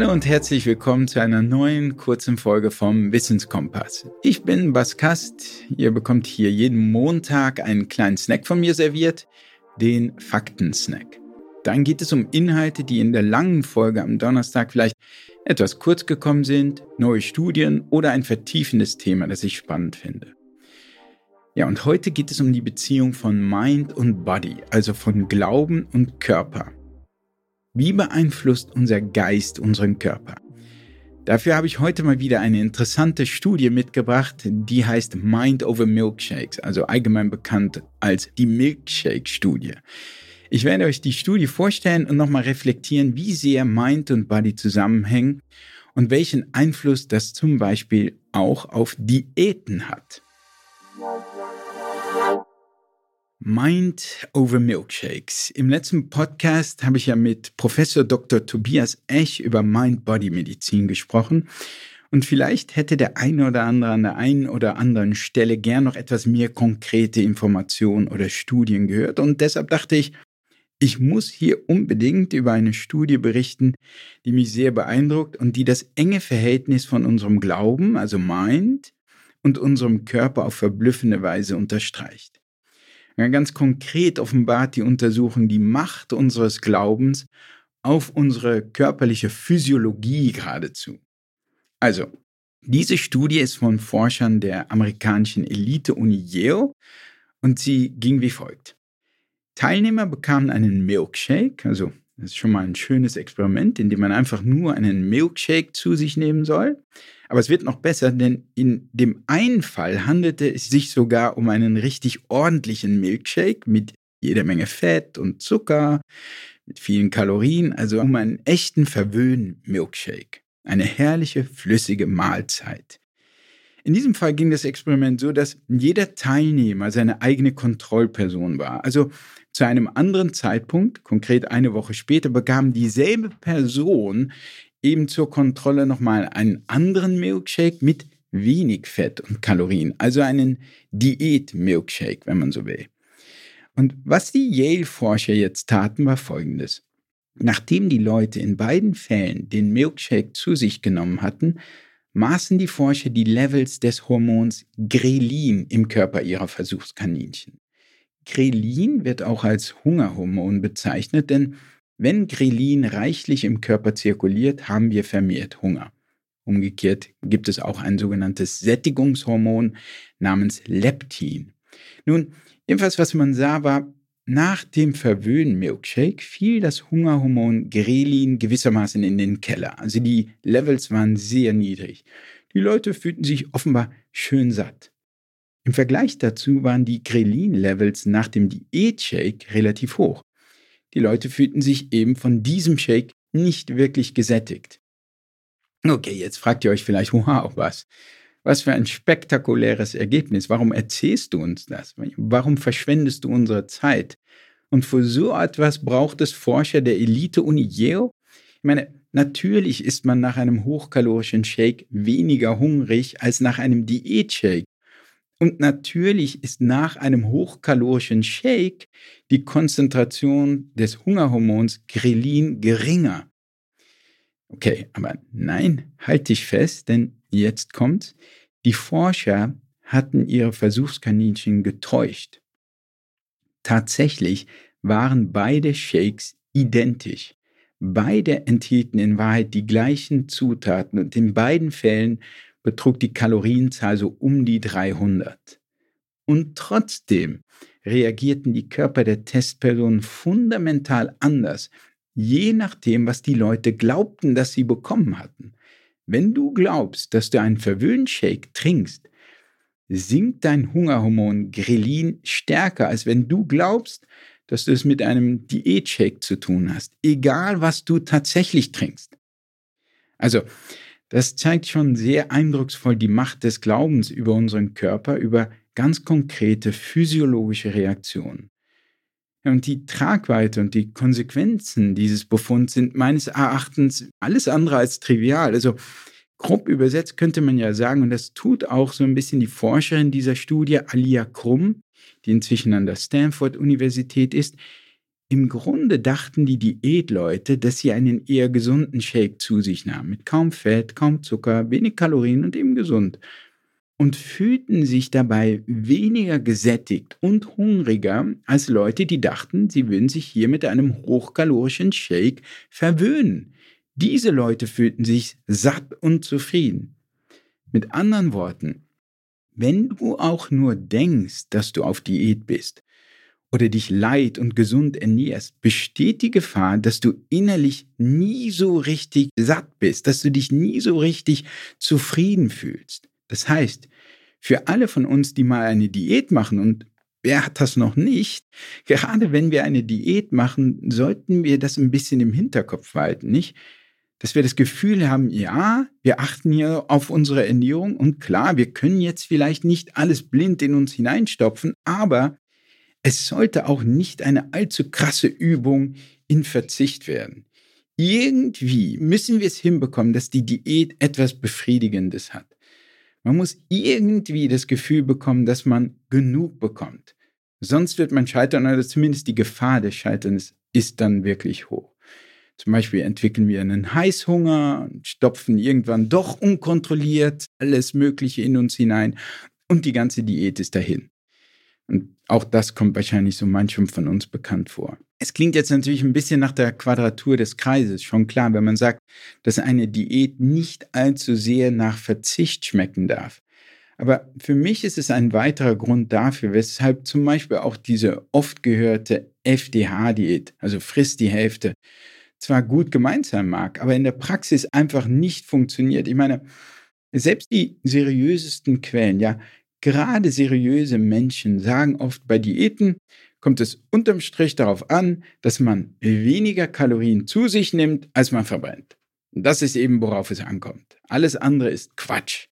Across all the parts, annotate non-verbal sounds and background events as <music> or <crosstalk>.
Hallo und herzlich willkommen zu einer neuen kurzen Folge vom Wissenskompass. Ich bin Bas Kast. Ihr bekommt hier jeden Montag einen kleinen Snack von mir serviert, den Faktensnack. Dann geht es um Inhalte, die in der langen Folge am Donnerstag vielleicht etwas kurz gekommen sind, neue Studien oder ein vertiefendes Thema, das ich spannend finde. Ja, und heute geht es um die Beziehung von Mind und Body, also von Glauben und Körper. Wie beeinflusst unser Geist unseren Körper? Dafür habe ich heute mal wieder eine interessante Studie mitgebracht, die heißt Mind over Milkshakes, also allgemein bekannt als die Milkshake-Studie. Ich werde euch die Studie vorstellen und nochmal reflektieren, wie sehr Mind und Body zusammenhängen und welchen Einfluss das zum Beispiel auch auf Diäten hat. Mind over Milkshakes. Im letzten Podcast habe ich ja mit Professor Dr. Tobias Esch über Mind-Body-Medizin gesprochen. Und vielleicht hätte der eine oder andere an der einen oder anderen Stelle gern noch etwas mehr konkrete Informationen oder Studien gehört. Und deshalb dachte ich, ich muss hier unbedingt über eine Studie berichten, die mich sehr beeindruckt und die das enge Verhältnis von unserem Glauben, also Mind, und unserem Körper auf verblüffende Weise unterstreicht. Ja, ganz konkret offenbart die Untersuchung die Macht unseres Glaubens auf unsere körperliche Physiologie geradezu. Also, diese Studie ist von Forschern der amerikanischen Elite-Uni Yale und sie ging wie folgt. Teilnehmer bekamen einen Milkshake, also das ist schon mal ein schönes Experiment, in dem man einfach nur einen Milkshake zu sich nehmen soll. Aber es wird noch besser, denn in dem einen Fall handelte es sich sogar um einen richtig ordentlichen Milkshake mit jeder Menge Fett und Zucker, mit vielen Kalorien, also um einen echten Verwöhn-Milkshake. Eine herrliche, flüssige Mahlzeit. In diesem Fall ging das Experiment so, dass jeder Teilnehmer seine eigene Kontrollperson war. Also zu einem anderen Zeitpunkt, konkret eine Woche später, bekam dieselbe Person eben zur Kontrolle nochmal einen anderen Milkshake mit wenig Fett und Kalorien, also einen Diät-Milkshake, wenn man so will. Und was die Yale-Forscher jetzt taten, war folgendes. Nachdem die Leute in beiden Fällen den Milkshake zu sich genommen hatten, maßen die Forscher die Levels des Hormons Grelin im Körper ihrer Versuchskaninchen. Grelin wird auch als Hungerhormon bezeichnet, denn wenn Grelin reichlich im Körper zirkuliert, haben wir vermehrt Hunger. Umgekehrt gibt es auch ein sogenanntes Sättigungshormon namens Leptin. Nun, jedenfalls, was man sah, war, nach dem Verwöhn-Milkshake fiel das Hungerhormon Grelin gewissermaßen in den Keller. Also die Levels waren sehr niedrig. Die Leute fühlten sich offenbar schön satt. Im Vergleich dazu waren die Grelin-Levels nach dem Diät-Shake relativ hoch. Die Leute fühlten sich eben von diesem Shake nicht wirklich gesättigt. Okay, jetzt fragt ihr euch vielleicht, <laughs> wow, was? Was für ein spektakuläres Ergebnis. Warum erzählst du uns das? Warum verschwendest du unsere Zeit? Und für so etwas braucht es Forscher der Elite-Uni Yale? Ich meine, natürlich ist man nach einem hochkalorischen Shake weniger hungrig als nach einem Diät-Shake. Und natürlich ist nach einem hochkalorischen Shake die Konzentration des Hungerhormons Grelin geringer. Okay, aber nein, halt dich fest, denn jetzt kommt's. Die Forscher hatten ihre Versuchskaninchen getäuscht. Tatsächlich waren beide Shakes identisch. Beide enthielten in Wahrheit die gleichen Zutaten und in beiden Fällen betrug die Kalorienzahl so um die 300. Und trotzdem reagierten die Körper der Testpersonen fundamental anders, je nachdem, was die Leute glaubten, dass sie bekommen hatten. Wenn du glaubst, dass du einen Verwöhnshake trinkst, sinkt dein Hungerhormon Grelin stärker, als wenn du glaubst, dass du es mit einem Diätshake zu tun hast, egal was du tatsächlich trinkst. Also, das zeigt schon sehr eindrucksvoll die Macht des Glaubens über unseren Körper, über ganz konkrete physiologische Reaktionen. Und die Tragweite und die Konsequenzen dieses Befunds sind meines Erachtens alles andere als trivial. Also grob übersetzt könnte man ja sagen, und das tut auch so ein bisschen die Forscherin dieser Studie, Alia Krumm, die inzwischen an der Stanford-Universität ist, Im Grunde dachten die Diätleute, dass sie einen eher gesunden Shake zu sich nahmen, mit kaum Fett, kaum Zucker, wenig Kalorien und eben gesund. Und fühlten sich dabei weniger gesättigt und hungriger als Leute, die dachten, sie würden sich hier mit einem hochkalorischen Shake verwöhnen. Diese Leute fühlten sich satt und zufrieden. Mit anderen Worten, wenn du auch nur denkst, dass du auf Diät bist, oder dich leid und gesund ernährst, besteht die Gefahr, dass du innerlich nie so richtig satt bist, dass du dich nie so richtig zufrieden fühlst. Das heißt, für alle von uns, die mal eine Diät machen und wer hat das noch nicht, gerade wenn wir eine Diät machen, sollten wir das ein bisschen im Hinterkopf halten, nicht? Dass wir das Gefühl haben, ja, wir achten hier auf unsere Ernährung und klar, wir können jetzt vielleicht nicht alles blind in uns hineinstopfen, aber es sollte auch nicht eine allzu krasse Übung in Verzicht werden. Irgendwie müssen wir es hinbekommen, dass die Diät etwas Befriedigendes hat. Man muss irgendwie das Gefühl bekommen, dass man genug bekommt. Sonst wird man scheitern oder zumindest die Gefahr des Scheiterns ist dann wirklich hoch. Zum Beispiel entwickeln wir einen Heißhunger und stopfen irgendwann doch unkontrolliert alles Mögliche in uns hinein und die ganze Diät ist dahin. Und auch das kommt wahrscheinlich so manchem von uns bekannt vor. Es klingt jetzt natürlich ein bisschen nach der Quadratur des Kreises, schon klar, wenn man sagt, dass eine Diät nicht allzu sehr nach Verzicht schmecken darf. Aber für mich ist es ein weiterer Grund dafür, weshalb zum Beispiel auch diese oft gehörte FDH-Diät, also frisst die Hälfte, zwar gut gemeint sein mag, aber in der Praxis einfach nicht funktioniert. Ich meine, selbst die seriösesten Quellen, ja, Gerade seriöse Menschen sagen oft, bei Diäten kommt es unterm Strich darauf an, dass man weniger Kalorien zu sich nimmt, als man verbrennt. Das ist eben, worauf es ankommt. Alles andere ist Quatsch.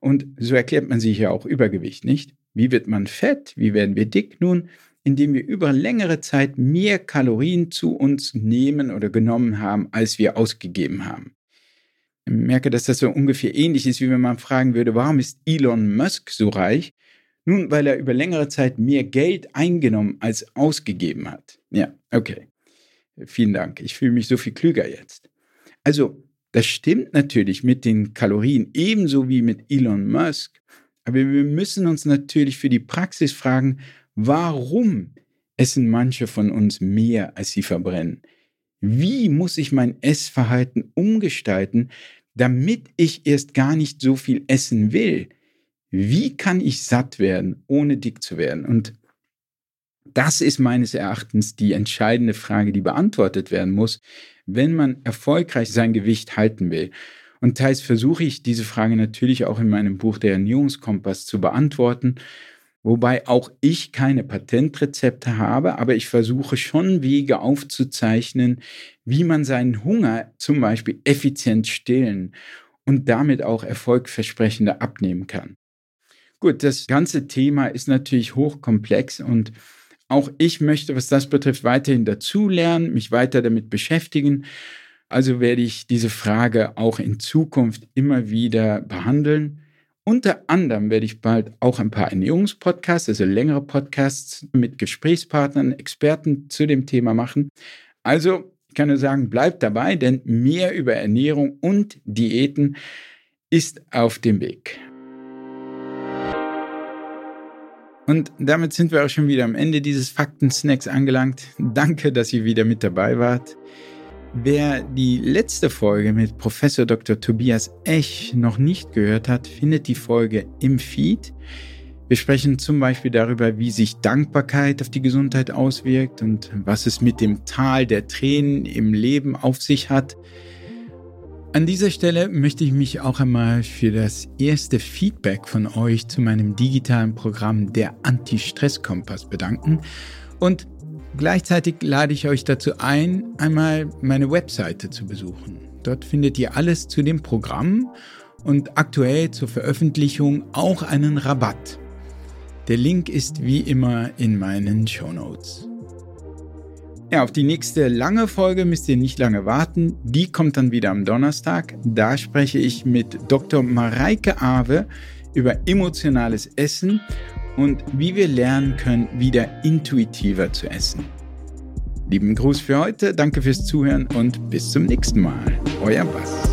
Und so erklärt man sich ja auch Übergewicht, nicht? Wie wird man fett? Wie werden wir dick? Nun, indem wir über längere Zeit mehr Kalorien zu uns nehmen oder genommen haben, als wir ausgegeben haben. Merke, dass das so ungefähr ähnlich ist, wie wenn man fragen würde, warum ist Elon Musk so reich? Nun, weil er über längere Zeit mehr Geld eingenommen als ausgegeben hat. Ja, okay. Vielen Dank. Ich fühle mich so viel klüger jetzt. Also, das stimmt natürlich mit den Kalorien ebenso wie mit Elon Musk. Aber wir müssen uns natürlich für die Praxis fragen, warum essen manche von uns mehr, als sie verbrennen? Wie muss ich mein Essverhalten umgestalten, damit ich erst gar nicht so viel essen will? Wie kann ich satt werden, ohne dick zu werden? Und das ist meines Erachtens die entscheidende Frage, die beantwortet werden muss, wenn man erfolgreich sein Gewicht halten will. Und teils versuche ich diese Frage natürlich auch in meinem Buch Der Ernährungskompass zu beantworten. Wobei auch ich keine Patentrezepte habe, aber ich versuche schon Wege aufzuzeichnen, wie man seinen Hunger zum Beispiel effizient stillen und damit auch erfolgversprechender abnehmen kann. Gut, das ganze Thema ist natürlich hochkomplex und auch ich möchte, was das betrifft, weiterhin dazulernen, mich weiter damit beschäftigen. Also werde ich diese Frage auch in Zukunft immer wieder behandeln. Unter anderem werde ich bald auch ein paar Ernährungspodcasts, also längere Podcasts mit Gesprächspartnern, Experten zu dem Thema machen. Also ich kann nur sagen, bleibt dabei, denn mehr über Ernährung und Diäten ist auf dem Weg. Und damit sind wir auch schon wieder am Ende dieses Fakten-Snacks angelangt. Danke, dass ihr wieder mit dabei wart. Wer die letzte Folge mit Professor Dr. Tobias Ech noch nicht gehört hat, findet die Folge im Feed. Wir sprechen zum Beispiel darüber, wie sich Dankbarkeit auf die Gesundheit auswirkt und was es mit dem Tal der Tränen im Leben auf sich hat. An dieser Stelle möchte ich mich auch einmal für das erste Feedback von euch zu meinem digitalen Programm der Anti-Stress-Kompass bedanken und Gleichzeitig lade ich euch dazu ein, einmal meine Webseite zu besuchen. Dort findet ihr alles zu dem Programm und aktuell zur Veröffentlichung auch einen Rabatt. Der Link ist wie immer in meinen Show Notes. Ja, auf die nächste lange Folge müsst ihr nicht lange warten. Die kommt dann wieder am Donnerstag. Da spreche ich mit Dr. Mareike Awe über emotionales Essen und wie wir lernen können, wieder intuitiver zu essen. Lieben Gruß für heute, danke fürs Zuhören und bis zum nächsten Mal. Euer Bass.